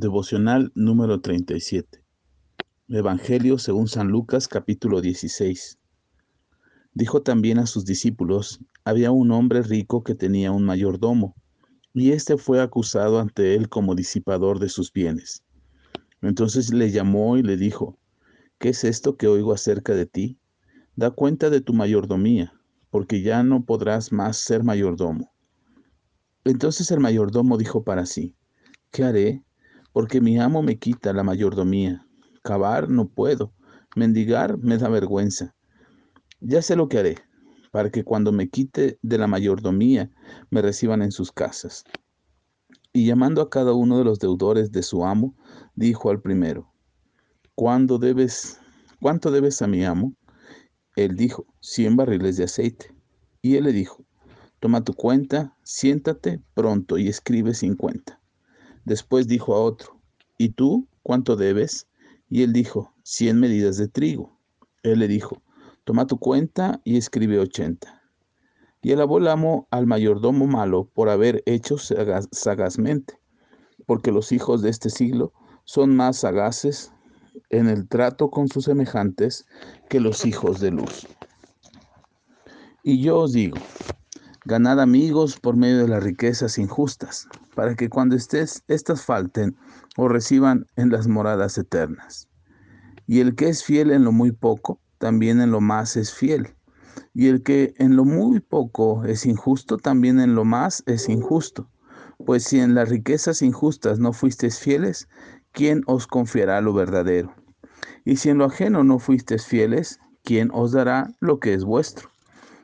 Devocional número 37. Evangelio según San Lucas capítulo 16. Dijo también a sus discípulos, había un hombre rico que tenía un mayordomo, y éste fue acusado ante él como disipador de sus bienes. Entonces le llamó y le dijo, ¿qué es esto que oigo acerca de ti? Da cuenta de tu mayordomía, porque ya no podrás más ser mayordomo. Entonces el mayordomo dijo para sí, ¿qué haré? Porque mi amo me quita la mayordomía. Cavar no puedo, mendigar me da vergüenza. Ya sé lo que haré, para que cuando me quite de la mayordomía me reciban en sus casas. Y llamando a cada uno de los deudores de su amo, dijo al primero, ¿Cuándo debes, ¿cuánto debes a mi amo? Él dijo, cien barriles de aceite. Y él le dijo, toma tu cuenta, siéntate pronto y escribe cincuenta. Después dijo a otro, ¿y tú cuánto debes? Y él dijo, cien medidas de trigo. Él le dijo, toma tu cuenta y escribe ochenta. Y alabó el amo al mayordomo malo por haber hecho sagazmente, porque los hijos de este siglo son más sagaces en el trato con sus semejantes que los hijos de luz. Y yo os digo, ganad amigos por medio de las riquezas injustas, para que cuando estés, éstas falten o reciban en las moradas eternas. Y el que es fiel en lo muy poco, también en lo más es fiel. Y el que en lo muy poco es injusto, también en lo más es injusto. Pues si en las riquezas injustas no fuisteis fieles, ¿quién os confiará lo verdadero? Y si en lo ajeno no fuisteis fieles, ¿quién os dará lo que es vuestro?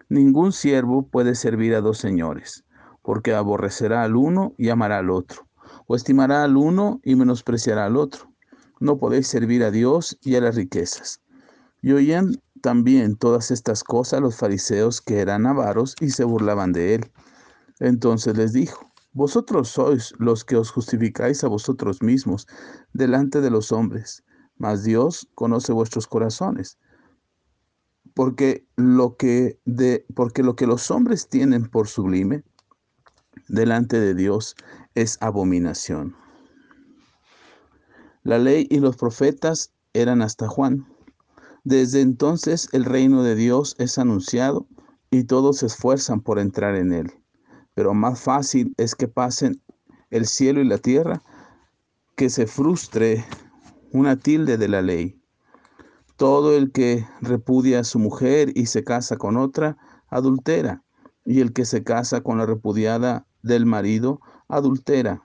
Ningún siervo puede servir a dos señores porque aborrecerá al uno y amará al otro, o estimará al uno y menospreciará al otro. No podéis servir a Dios y a las riquezas. Y oían también todas estas cosas los fariseos que eran avaros y se burlaban de él. Entonces les dijo, vosotros sois los que os justificáis a vosotros mismos delante de los hombres, mas Dios conoce vuestros corazones. Porque lo que de porque lo que los hombres tienen por sublime delante de Dios es abominación. La ley y los profetas eran hasta Juan. Desde entonces el reino de Dios es anunciado y todos se esfuerzan por entrar en él. Pero más fácil es que pasen el cielo y la tierra que se frustre una tilde de la ley. Todo el que repudia a su mujer y se casa con otra, adultera, y el que se casa con la repudiada del marido adultera.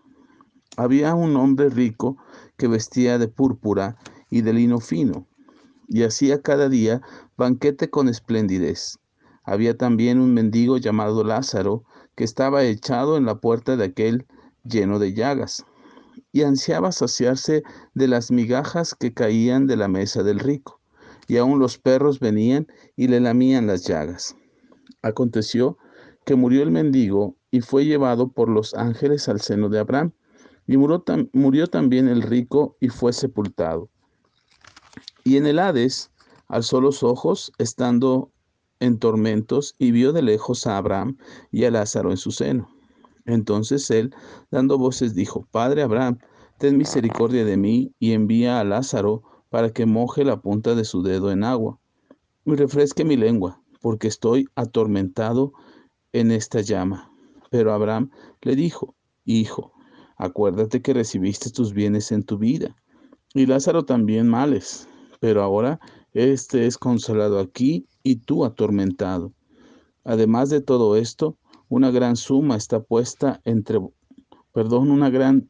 Había un hombre rico que vestía de púrpura y de lino fino, y hacía cada día banquete con esplendidez. Había también un mendigo llamado Lázaro, que estaba echado en la puerta de aquel lleno de llagas, y ansiaba saciarse de las migajas que caían de la mesa del rico, y aun los perros venían y le lamían las llagas. Aconteció que murió el mendigo y fue llevado por los ángeles al seno de Abraham. Y murió, murió también el rico y fue sepultado. Y en el Hades alzó los ojos, estando en tormentos, y vio de lejos a Abraham y a Lázaro en su seno. Entonces él, dando voces, dijo, Padre Abraham, ten misericordia de mí y envía a Lázaro para que moje la punta de su dedo en agua y refresque mi lengua, porque estoy atormentado en esta llama. Pero Abraham le dijo, Hijo, acuérdate que recibiste tus bienes en tu vida, y Lázaro también males, pero ahora éste es consolado aquí y tú atormentado. Además de todo esto, una gran suma está puesta entre, perdón, una gran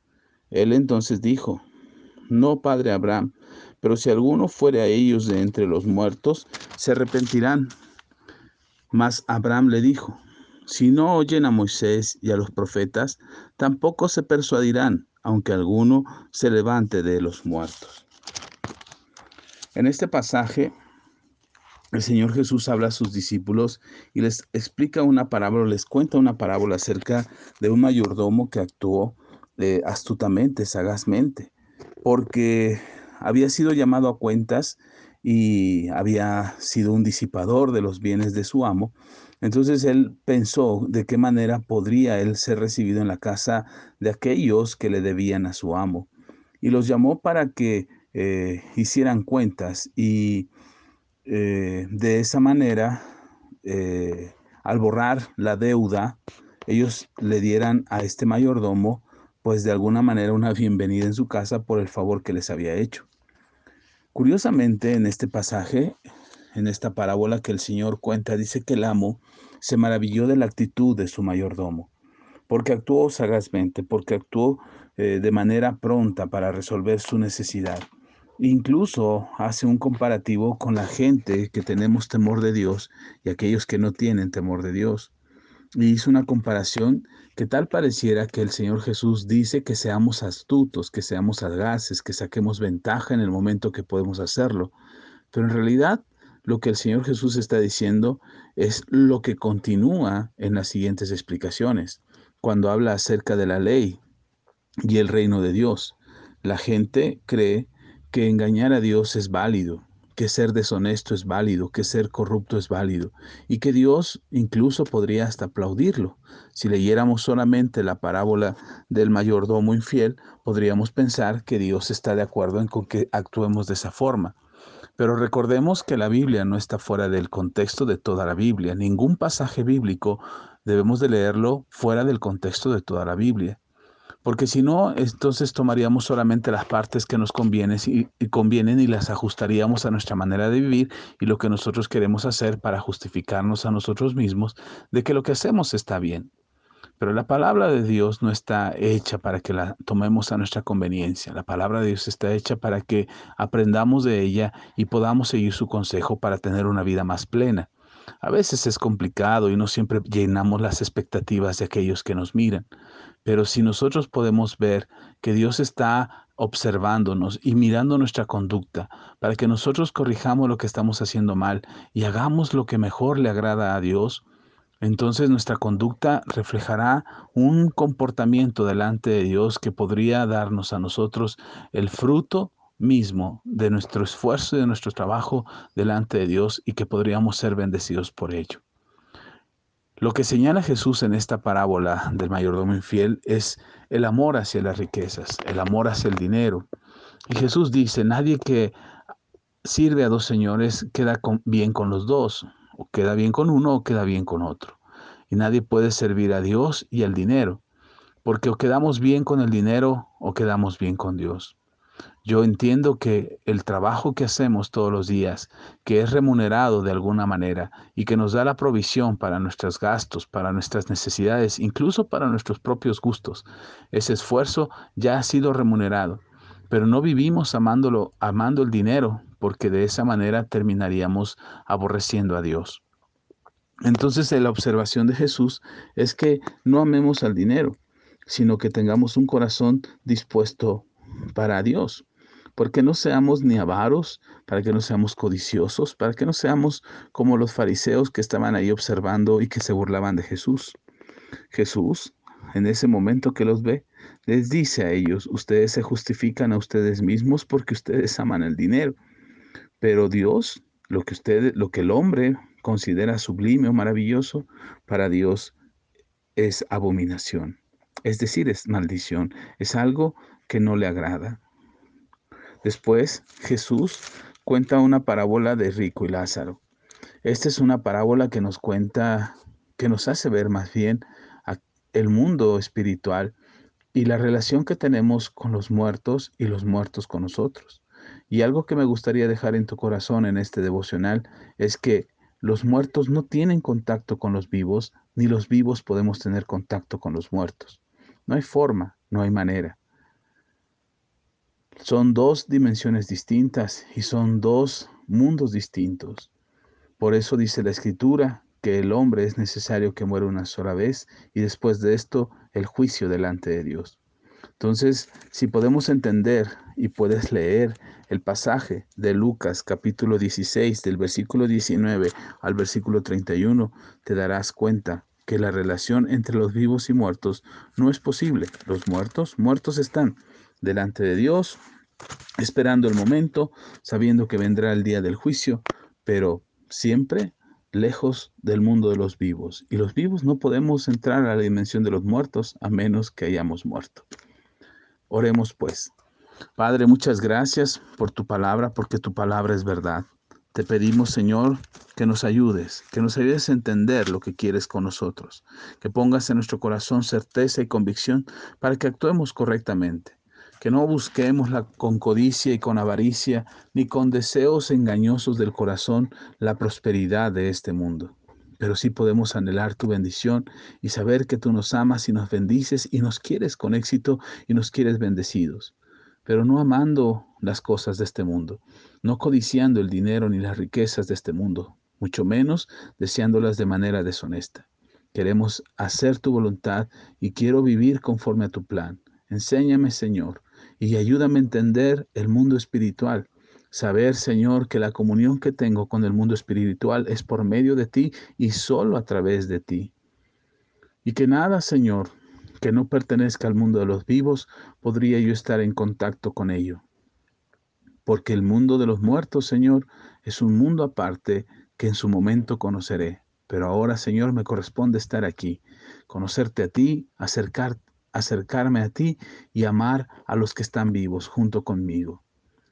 Él entonces dijo, no, padre Abraham, pero si alguno fuere a ellos de entre los muertos, se arrepentirán. Mas Abraham le dijo, si no oyen a Moisés y a los profetas, tampoco se persuadirán, aunque alguno se levante de los muertos. En este pasaje, el Señor Jesús habla a sus discípulos y les explica una parábola, les cuenta una parábola acerca de un mayordomo que actuó eh, astutamente, sagazmente, porque había sido llamado a cuentas y había sido un disipador de los bienes de su amo. Entonces él pensó de qué manera podría él ser recibido en la casa de aquellos que le debían a su amo. Y los llamó para que eh, hicieran cuentas y eh, de esa manera, al borrar la deuda, ellos le dieran a este mayordomo, pues de alguna manera una bienvenida en su casa por el favor que les había hecho. Curiosamente, en este pasaje, en esta parábola que el Señor cuenta, dice que el amo se maravilló de la actitud de su mayordomo, porque actuó sagazmente, porque actuó eh, de manera pronta para resolver su necesidad. Incluso hace un comparativo con la gente que tenemos temor de Dios y aquellos que no tienen temor de Dios. Y hizo una comparación que tal pareciera que el Señor Jesús dice que seamos astutos, que seamos sagaces, que saquemos ventaja en el momento que podemos hacerlo. Pero en realidad lo que el Señor Jesús está diciendo es lo que continúa en las siguientes explicaciones. Cuando habla acerca de la ley y el reino de Dios, la gente cree que engañar a Dios es válido, que ser deshonesto es válido, que ser corrupto es válido y que Dios incluso podría hasta aplaudirlo. Si leyéramos solamente la parábola del mayordomo infiel, podríamos pensar que Dios está de acuerdo en con que actuemos de esa forma. Pero recordemos que la Biblia no está fuera del contexto de toda la Biblia. Ningún pasaje bíblico debemos de leerlo fuera del contexto de toda la Biblia porque si no, entonces tomaríamos solamente las partes que nos convienen y, y, convienen y las ajustaríamos a nuestra manera de vivir y lo que nosotros queremos hacer para justificarnos a nosotros mismos de que lo que hacemos está bien. Pero la palabra de Dios no está hecha para que la tomemos a nuestra conveniencia. La palabra de Dios está hecha para que aprendamos de ella y podamos seguir su consejo para tener una vida más plena. A veces es complicado y no siempre llenamos las expectativas de aquellos que nos miran. Pero si nosotros podemos ver que Dios está observándonos y mirando nuestra conducta para que nosotros corrijamos lo que estamos haciendo mal y hagamos lo que mejor le agrada a Dios, entonces nuestra conducta reflejará un comportamiento delante de Dios que podría darnos a nosotros el fruto mismo de nuestro esfuerzo y de nuestro trabajo delante de Dios y que podríamos ser bendecidos por ello. Lo que señala Jesús en esta parábola del mayordomo infiel es el amor hacia las riquezas, el amor hacia el dinero. Y Jesús dice, nadie que sirve a dos señores queda bien con los dos, o queda bien con uno o queda bien con otro. Y nadie puede servir a Dios y al dinero, porque o quedamos bien con el dinero o quedamos bien con Dios. Yo entiendo que el trabajo que hacemos todos los días, que es remunerado de alguna manera y que nos da la provisión para nuestros gastos, para nuestras necesidades, incluso para nuestros propios gustos, ese esfuerzo ya ha sido remunerado. Pero no vivimos amándolo, amando el dinero, porque de esa manera terminaríamos aborreciendo a Dios. Entonces la observación de Jesús es que no amemos al dinero, sino que tengamos un corazón dispuesto para Dios porque no seamos ni avaros, para que no seamos codiciosos, para que no seamos como los fariseos que estaban ahí observando y que se burlaban de Jesús. Jesús, en ese momento que los ve, les dice a ellos, ustedes se justifican a ustedes mismos porque ustedes aman el dinero, pero Dios, lo que ustedes, lo que el hombre considera sublime o maravilloso, para Dios es abominación. Es decir, es maldición, es algo que no le agrada. Después Jesús cuenta una parábola de Rico y Lázaro. Esta es una parábola que nos cuenta, que nos hace ver más bien el mundo espiritual y la relación que tenemos con los muertos y los muertos con nosotros. Y algo que me gustaría dejar en tu corazón en este devocional es que los muertos no tienen contacto con los vivos, ni los vivos podemos tener contacto con los muertos. No hay forma, no hay manera. Son dos dimensiones distintas y son dos mundos distintos. Por eso dice la escritura que el hombre es necesario que muera una sola vez y después de esto el juicio delante de Dios. Entonces, si podemos entender y puedes leer el pasaje de Lucas capítulo 16 del versículo 19 al versículo 31, te darás cuenta que la relación entre los vivos y muertos no es posible. Los muertos, muertos están delante de Dios, esperando el momento, sabiendo que vendrá el día del juicio, pero siempre lejos del mundo de los vivos. Y los vivos no podemos entrar a la dimensión de los muertos a menos que hayamos muerto. Oremos pues. Padre, muchas gracias por tu palabra, porque tu palabra es verdad. Te pedimos, Señor, que nos ayudes, que nos ayudes a entender lo que quieres con nosotros, que pongas en nuestro corazón certeza y convicción para que actuemos correctamente, que no busquemos la, con codicia y con avaricia, ni con deseos engañosos del corazón la prosperidad de este mundo pero sí podemos anhelar tu bendición y saber que tú nos amas y nos bendices y nos quieres con éxito y nos quieres bendecidos, pero no amando las cosas de este mundo, no codiciando el dinero ni las riquezas de este mundo, mucho menos deseándolas de manera deshonesta. Queremos hacer tu voluntad y quiero vivir conforme a tu plan. Enséñame, Señor, y ayúdame a entender el mundo espiritual Saber, Señor, que la comunión que tengo con el mundo espiritual es por medio de ti y solo a través de ti. Y que nada, Señor, que no pertenezca al mundo de los vivos, podría yo estar en contacto con ello. Porque el mundo de los muertos, Señor, es un mundo aparte que en su momento conoceré. Pero ahora, Señor, me corresponde estar aquí, conocerte a ti, acercar, acercarme a ti y amar a los que están vivos junto conmigo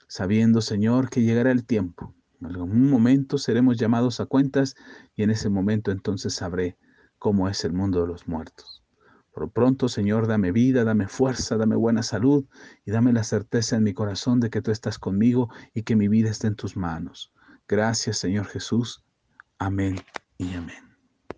sabiendo, Señor, que llegará el tiempo. En algún momento seremos llamados a cuentas y en ese momento entonces sabré cómo es el mundo de los muertos. Por pronto, Señor, dame vida, dame fuerza, dame buena salud y dame la certeza en mi corazón de que tú estás conmigo y que mi vida está en tus manos. Gracias, Señor Jesús. Amén y amén.